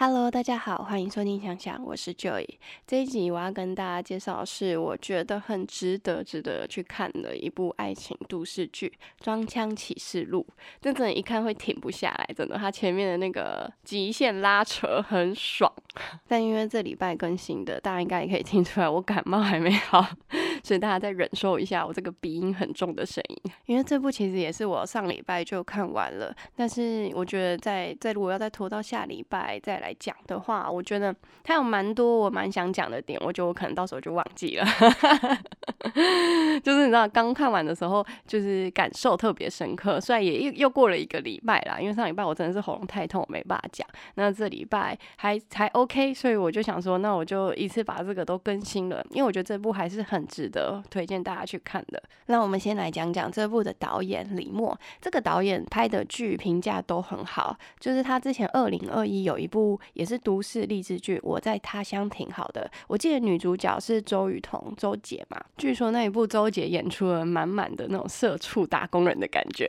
Hello，大家好，欢迎收听想想，我是 Joy。这一集我要跟大家介绍的是我觉得很值得、值得去看的一部爱情都市剧《装腔启示录》。真的，一看会停不下来，真的，它前面的那个极限拉扯很爽。但因为这礼拜更新的，大家应该也可以听出来，我感冒还没好，所以大家再忍受一下我这个鼻音很重的声音。因为这部其实也是我上礼拜就看完了，但是我觉得在在如果要再拖到下礼拜再来。讲的话，我觉得它有蛮多我蛮想讲的点，我觉得我可能到时候就忘记了。就是你知道，刚看完的时候，就是感受特别深刻。虽然也又又过了一个礼拜啦，因为上礼拜我真的是喉咙太痛，我没办法讲。那这礼拜还还 OK，所以我就想说，那我就一次把这个都更新了，因为我觉得这部还是很值得推荐大家去看的。那我们先来讲讲这部的导演李默，这个导演拍的剧评价都很好，就是他之前二零二一有一部。也是都市励志剧，我在他乡挺好的。我记得女主角是周雨彤，周姐嘛。据说那一部周姐演出了满满的那种社畜打工人的感觉。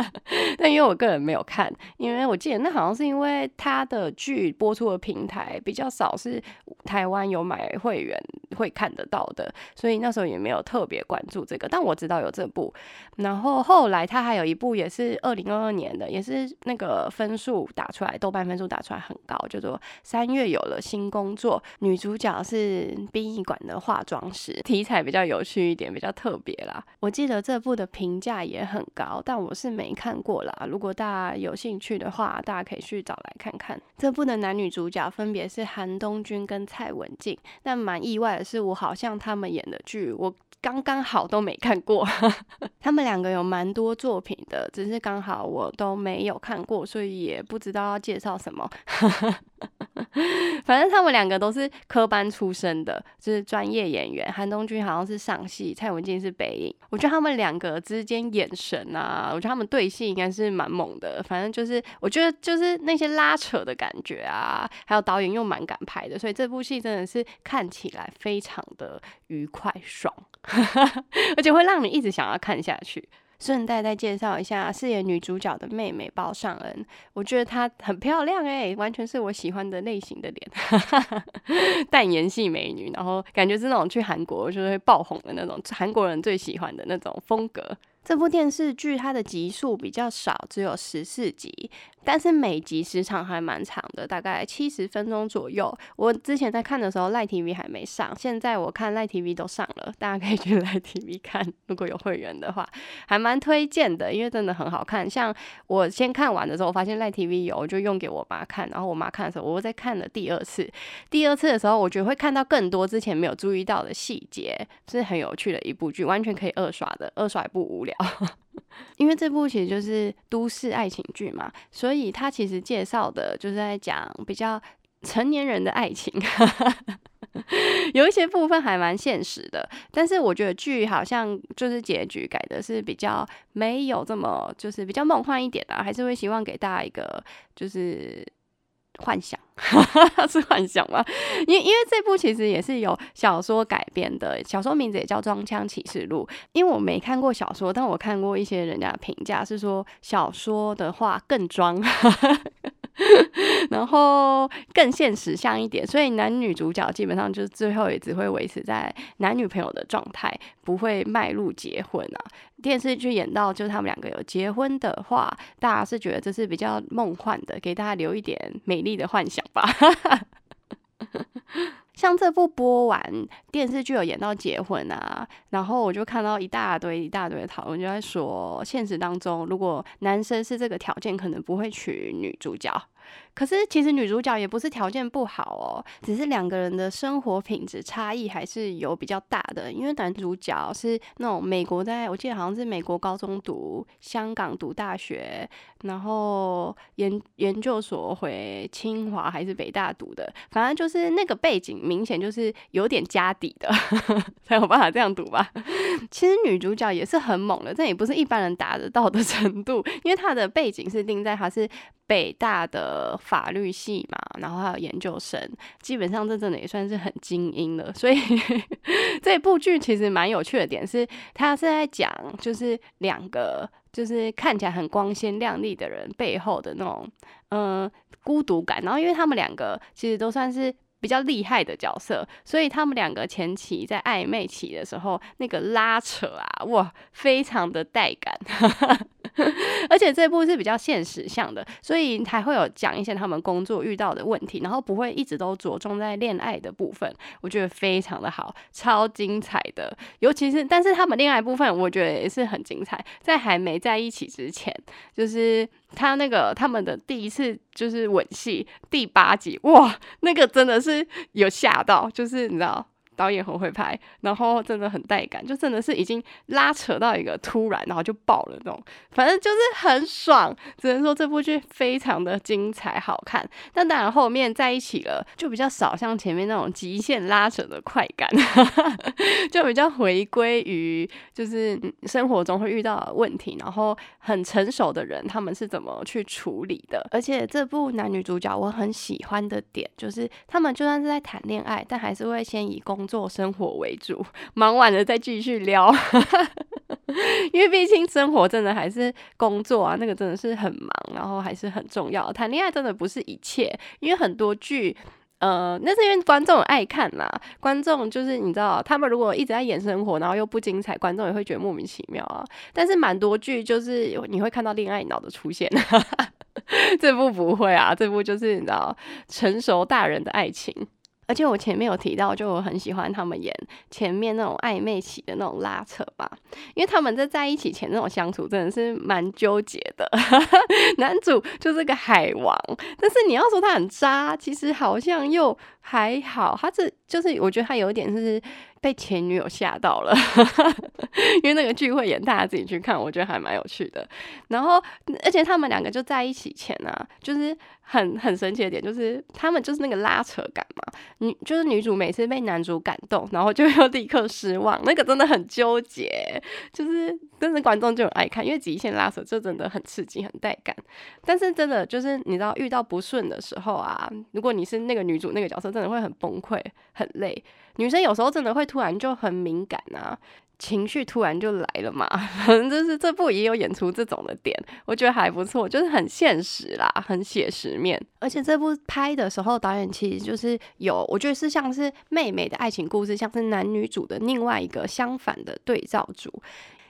但因为我个人没有看，因为我记得那好像是因为他的剧播出的平台比较少，是台湾有买会员会看得到的，所以那时候也没有特别关注这个。但我知道有这部，然后后来他还有一部也是二零二二年的，也是那个分数打出来，豆瓣分数打出来很高。叫做三月有了新工作，女主角是殡仪馆的化妆师，题材比较有趣一点，比较特别啦。我记得这部的评价也很高，但我是没看过啦。如果大家有兴趣的话，大家可以去找来看看。这部的男女主角分别是韩东君跟蔡文静，但蛮意外的是，我好像他们演的剧，我刚刚好都没看过。他们两个有蛮多作品的，只是刚好我都没有看过，所以也不知道要介绍什么。反正他们两个都是科班出身的，就是专业演员。韩东君好像是上戏，蔡文静是北影。我觉得他们两个之间眼神啊，我觉得他们对戏应该是蛮猛的。反正就是，我觉得就是那些拉扯的感觉啊，还有导演又蛮敢拍的，所以这部戏真的是看起来非常的愉快爽，而且会让你一直想要看下去。顺带再介绍一下饰演女主角的妹妹包上恩，我觉得她很漂亮哎，完全是我喜欢的类型的脸，淡颜系美女，然后感觉是那种去韩国就是会爆红的那种韩国人最喜欢的那种风格。这部电视剧它的集数比较少，只有十四集。但是每集时长还蛮长的，大概七十分钟左右。我之前在看的时候，赖 TV 还没上，现在我看赖 TV 都上了，大家可以去赖 TV 看。如果有会员的话，还蛮推荐的，因为真的很好看。像我先看完的时候，我发现赖 TV 有，我就用给我妈看。然后我妈看的时候，我又再看了第二次。第二次的时候，我觉得会看到更多之前没有注意到的细节，是很有趣的一部剧，完全可以二刷的，二刷也不无聊。因为这部其实就是都市爱情剧嘛，所以它其实介绍的就是在讲比较成年人的爱情，有一些部分还蛮现实的。但是我觉得剧好像就是结局改的是比较没有这么就是比较梦幻一点的，还是会希望给大家一个就是。幻想 是幻想吗？因因为这部其实也是有小说改编的，小说名字也叫《装腔启示录》。因为我没看过小说，但我看过一些人家的评价，是说小说的话更装。然后更现实像一点，所以男女主角基本上就是最后也只会维持在男女朋友的状态，不会迈入结婚啊。电视剧演到就是他们两个有结婚的话，大家是觉得这是比较梦幻的，给大家留一点美丽的幻想吧。像这部播完电视剧有演到结婚啊，然后我就看到一大堆一大堆的讨论，就在说现实当中，如果男生是这个条件，可能不会娶女主角。可是其实女主角也不是条件不好哦，只是两个人的生活品质差异还是有比较大的。因为男主角是那种美国，在我记得好像是美国高中读，香港读大学，然后研研究所回清华还是北大读的，反正就是那个背景明显就是有点家底的，才有办法这样读吧。其实女主角也是很猛的，这也不是一般人达得到的程度，因为她的背景是定在她是。北大的法律系嘛，然后还有研究生，基本上这真的也算是很精英了。所以 这部剧其实蛮有趣的点是，它是在讲就是两个就是看起来很光鲜亮丽的人背后的那种，嗯，孤独感。然后因为他们两个其实都算是。比较厉害的角色，所以他们两个前期在暧昧期的时候，那个拉扯啊，哇，非常的带感。而且这部是比较现实向的，所以还会有讲一些他们工作遇到的问题，然后不会一直都着重在恋爱的部分。我觉得非常的好，超精彩的。尤其是，但是他们恋爱部分，我觉得也是很精彩。在还没在一起之前，就是他那个他们的第一次就是吻戏第八集，哇，那个真的是有吓到，就是你知道。导演很会拍，然后真的很带感，就真的是已经拉扯到一个突然，然后就爆了那种，反正就是很爽。只能说这部剧非常的精彩好看，但当然后面在一起了，就比较少像前面那种极限拉扯的快感，就比较回归于就是生活中会遇到的问题，然后很成熟的人他们是怎么去处理的。而且这部男女主角我很喜欢的点就是，他们就算是在谈恋爱，但还是会先以做生活为主，忙完了再继续撩，因为毕竟生活真的还是工作啊，那个真的是很忙，然后还是很重要。谈恋爱真的不是一切，因为很多剧，呃，那是因为观众爱看啦。观众就是你知道，他们如果一直在演生活，然后又不精彩，观众也会觉得莫名其妙啊。但是蛮多剧就是你会看到恋爱脑的出现，这部不会啊，这部就是你知道成熟大人的爱情。而且我前面有提到，就我很喜欢他们演前面那种暧昧期的那种拉扯吧，因为他们在在一起前那种相处真的是蛮纠结的。男主就是个海王，但是你要说他很渣，其实好像又还好。他这就是我觉得他有一点是。被前女友吓到了，因为那个聚会演，大家自己去看，我觉得还蛮有趣的。然后，而且他们两个就在一起前呢，就是很很神奇的点，就是他们就是那个拉扯感嘛。女就是女主每次被男主感动，然后就又立刻失望，那个真的很纠结。就是真的观众就很爱看，因为极限拉扯就真的很刺激、很带感。但是真的就是你知道，遇到不顺的时候啊，如果你是那个女主那个角色，真的会很崩溃、很累。女生有时候真的会突然就很敏感啊，情绪突然就来了嘛。反 正就是这部也有演出这种的点，我觉得还不错，就是很现实啦，很写实面。而且这部拍的时候，导演其实就是有，我觉得是像是妹妹的爱情故事，像是男女主的另外一个相反的对照组。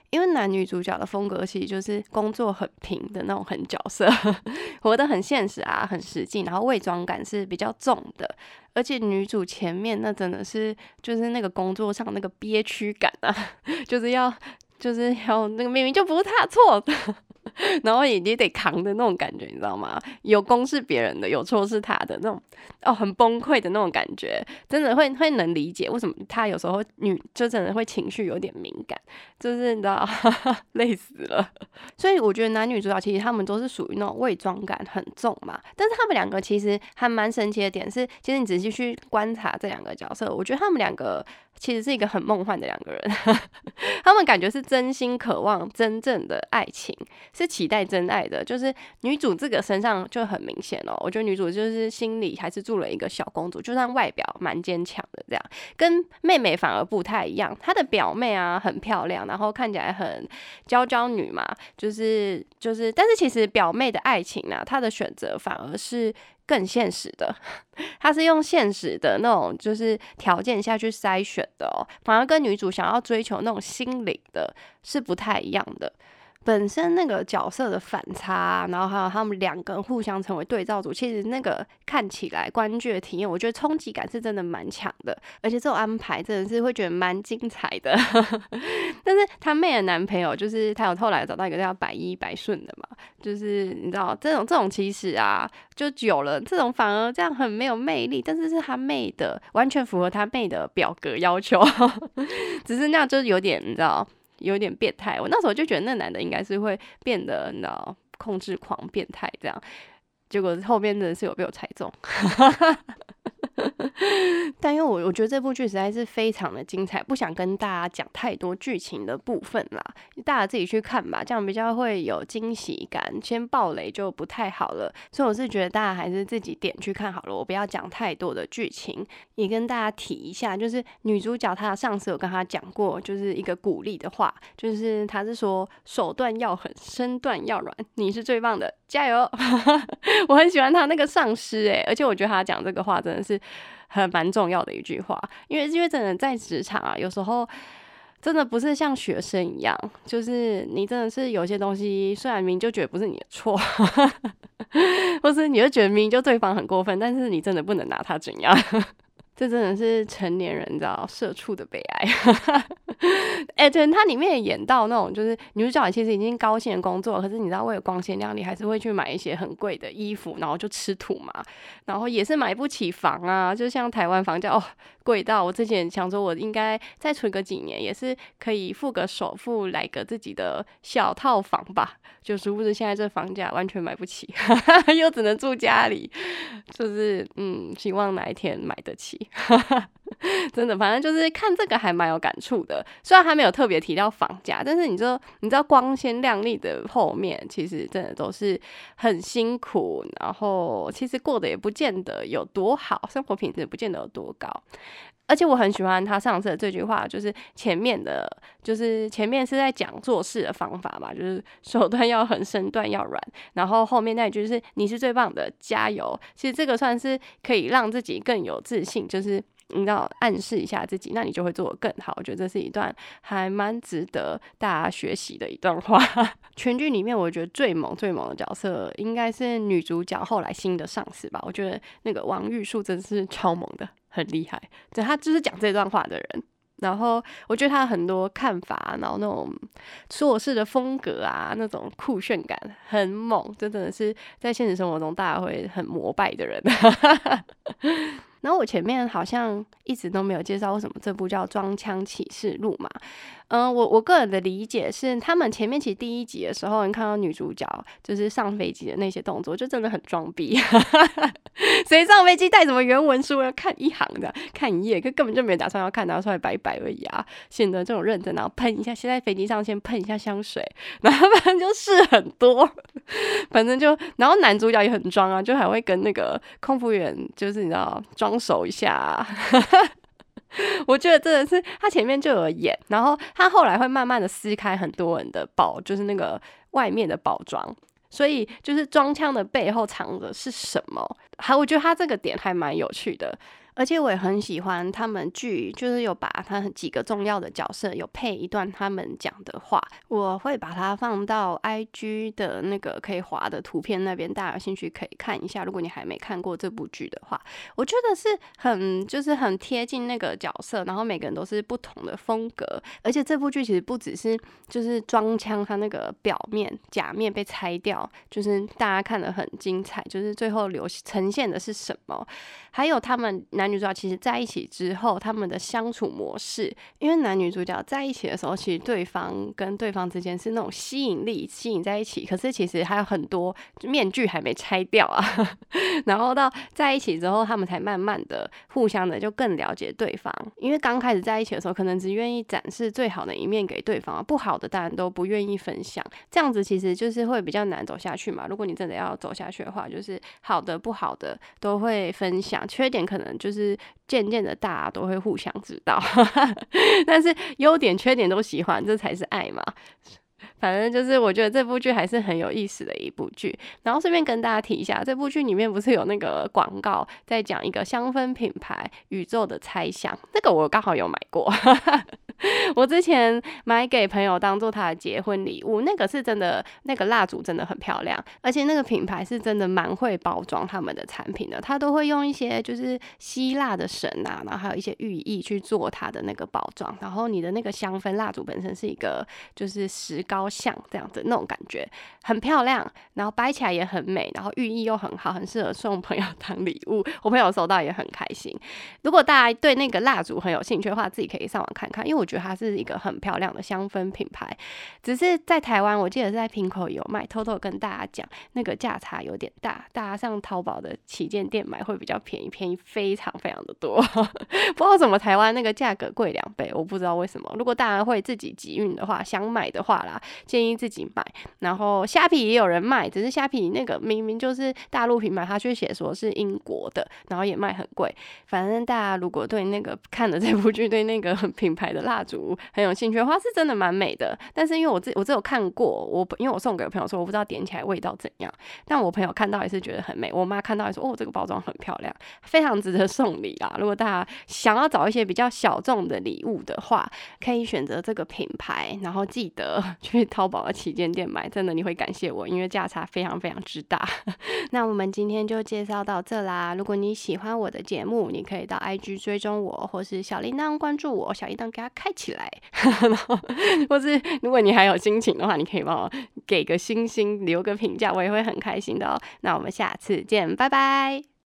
因为男女主角的风格其实就是工作很平的那种很角色，活得很现实啊，很实际，然后伪装感是比较重的。而且女主前面那真的是就是那个工作上那个憋屈感啊，就是要就是要那个明明就不是他错的。然后也也得扛的那种感觉，你知道吗？有功是别人的，有错是他的那种，哦，很崩溃的那种感觉，真的会会能理解为什么他有时候女就真的会情绪有点敏感，就是你知道 累死了。所以我觉得男女主角其实他们都是属于那种伪装感很重嘛，但是他们两个其实还蛮神奇的点是，其实你仔细去观察这两个角色，我觉得他们两个。其实是一个很梦幻的两个人，他们感觉是真心渴望真正的爱情，是期待真爱的。就是女主这个身上就很明显哦，我觉得女主就是心里还是住了一个小公主，就算外表蛮坚强的这样，跟妹妹反而不太一样。她的表妹啊很漂亮，然后看起来很娇娇女嘛，就是就是，但是其实表妹的爱情呢，她的选择反而是。更现实的，他是用现实的那种就是条件下去筛选的哦，反而跟女主想要追求那种心灵的是不太一样的。本身那个角色的反差，然后还有他们两个人互相成为对照组，其实那个看起来观剧的体验，我觉得冲击感是真的蛮强的，而且这种安排真的是会觉得蛮精彩的。但是他妹的男朋友，就是他有后来找到一个叫百依百顺的嘛，就是你知道这种这种其实啊，就久了，这种反而这样很没有魅力，但是是他妹的完全符合他妹的表格要求，只是那样就有点你知道。有点变态，我那时候就觉得那男的应该是会变得，你知道，控制狂、变态这样。结果后面真的是有被我猜中。但因为我我觉得这部剧实在是非常的精彩，不想跟大家讲太多剧情的部分啦，大家自己去看吧，这样比较会有惊喜感。先爆雷就不太好了，所以我是觉得大家还是自己点去看好了，我不要讲太多的剧情。也跟大家提一下，就是女主角她上次有跟她讲过，就是一个鼓励的话，就是她是说手段要狠，身段要软，你是最棒的。加油！我很喜欢他那个上司诶，而且我觉得他讲这个话真的是很蛮重要的一句话，因为因为真的在职场啊，有时候真的不是像学生一样，就是你真的是有些东西，虽然明就觉得不是你的错，或是你就觉得明就对方很过分，但是你真的不能拿他怎样。这真的是成年人你知道社畜的悲哀。哎，对，它里面演到那种，就是女主角其实已经高薪工作，可是你知道为了光鲜亮丽，还是会去买一些很贵的衣服，然后就吃土嘛。然后也是买不起房啊，就像台湾房价哦贵到我之前想说，我应该再存个几年，也是可以付个首付，来个自己的小套房吧。就殊不知现在这房价完全买不起，又只能住家里，就是嗯，希望哪一天买得起。真的，反正就是看这个还蛮有感触的。虽然还没有特别提到房价，但是你知道，你知道光鲜亮丽的后面，其实真的都是很辛苦，然后其实过得也不见得有多好，生活品质不见得有多高。而且我很喜欢他上次的这句话，就是前面的，就是前面是在讲做事的方法嘛，就是手段要狠，身段要软，然后后面那句是你是最棒的，加油。其实这个算是可以让自己更有自信，就是你要暗示一下自己，那你就会做得更好。我觉得这是一段还蛮值得大家学习的一段话。全剧里面，我觉得最猛最猛的角色应该是女主角后来新的上司吧。我觉得那个王玉树真是超猛的。很厉害，对他就是讲这段话的人。然后我觉得他很多看法，然后那种做事的风格啊，那种酷炫感很猛，真的是在现实生活中大家会很膜拜的人。然后我前面好像一直都没有介绍为什么这部叫《装腔启示录》嘛。嗯，我我个人的理解是，他们前面其实第一集的时候，你看到女主角就是上飞机的那些动作，就真的很装逼。谁上飞机带什么原文书要看一行的，看一页，可根本就没打算要看，拿出来摆摆而已啊！显得这种认真，然后喷一下，先在飞机上先喷一下香水，然后反正就试很多，反正就，然后男主角也很装啊，就还会跟那个空服员，就是你知道装熟一下。我觉得真的是他前面就有演，然后他后来会慢慢的撕开很多人的包，就是那个外面的包装，所以就是装腔的背后藏的是什么？还我觉得他这个点还蛮有趣的。而且我也很喜欢他们剧，就是有把他几个重要的角色有配一段他们讲的话，我会把它放到 I G 的那个可以滑的图片那边，大家有兴趣可以看一下。如果你还没看过这部剧的话，我觉得是很就是很贴近那个角色，然后每个人都是不同的风格。而且这部剧其实不只是就是装腔，它那个表面假面被拆掉，就是大家看的很精彩，就是最后留呈现的是什么，还有他们男。男女主角其实在一起之后，他们的相处模式，因为男女主角在一起的时候，其实对方跟对方之间是那种吸引力吸引在一起，可是其实还有很多面具还没拆掉啊。然后到在一起之后，他们才慢慢的互相的就更了解对方。因为刚开始在一起的时候，可能只愿意展示最好的一面给对方，不好的当然都不愿意分享。这样子其实就是会比较难走下去嘛。如果你真的要走下去的话，就是好的不好的都会分享，缺点可能就是。是渐渐的，大家都会互相知道，但是优点缺点都喜欢，这才是爱嘛。反正就是，我觉得这部剧还是很有意思的一部剧。然后顺便跟大家提一下，这部剧里面不是有那个广告在讲一个香氛品牌宇宙的猜想，那个我刚好有买过。我之前买给朋友当做他的结婚礼物，那个是真的，那个蜡烛真的很漂亮，而且那个品牌是真的蛮会包装他们的产品的，他都会用一些就是希腊的神啊，然后还有一些寓意去做它的那个包装。然后你的那个香氛蜡烛本身是一个就是石膏像这样子那种感觉，很漂亮，然后摆起来也很美，然后寓意又很好，很适合送朋友 当礼物。我朋友收到也很开心。如果大家对那个蜡烛很有兴趣的话，自己可以上网看看，因为我。觉得它是一个很漂亮的香氛品牌，只是在台湾，我记得是在瓶口有卖。偷偷跟大家讲，那个价差有点大，大家上淘宝的旗舰店买会比较便宜，便宜非常非常的多。不知道怎么台湾那个价格贵两倍，我不知道为什么。如果大家会自己集运的话，想买的话啦，建议自己买。然后虾皮也有人卖，只是虾皮那个明明就是大陆品牌，他却写说是英国的，然后也卖很贵。反正大家如果对那个看了这部剧，对那个 品牌的蜡蜡烛很有兴趣的话，是真的蛮美的。但是因为我自我只有看过，我因为我送给朋友说，我不知道点起来味道怎样。但我朋友看到也是觉得很美，我妈看到也说，哦，这个包装很漂亮，非常值得送礼啦。如果大家想要找一些比较小众的礼物的话，可以选择这个品牌，然后记得去淘宝的旗舰店买，真的你会感谢我，因为价差非常非常之大。那我们今天就介绍到这啦。如果你喜欢我的节目，你可以到 IG 追踪我，或是小铃铛关注我，小铃铛给它开起来。或是如果你还有心情的话，你可以帮我给个星星，留个评价，我也会很开心的哦。那我们下次见，拜拜。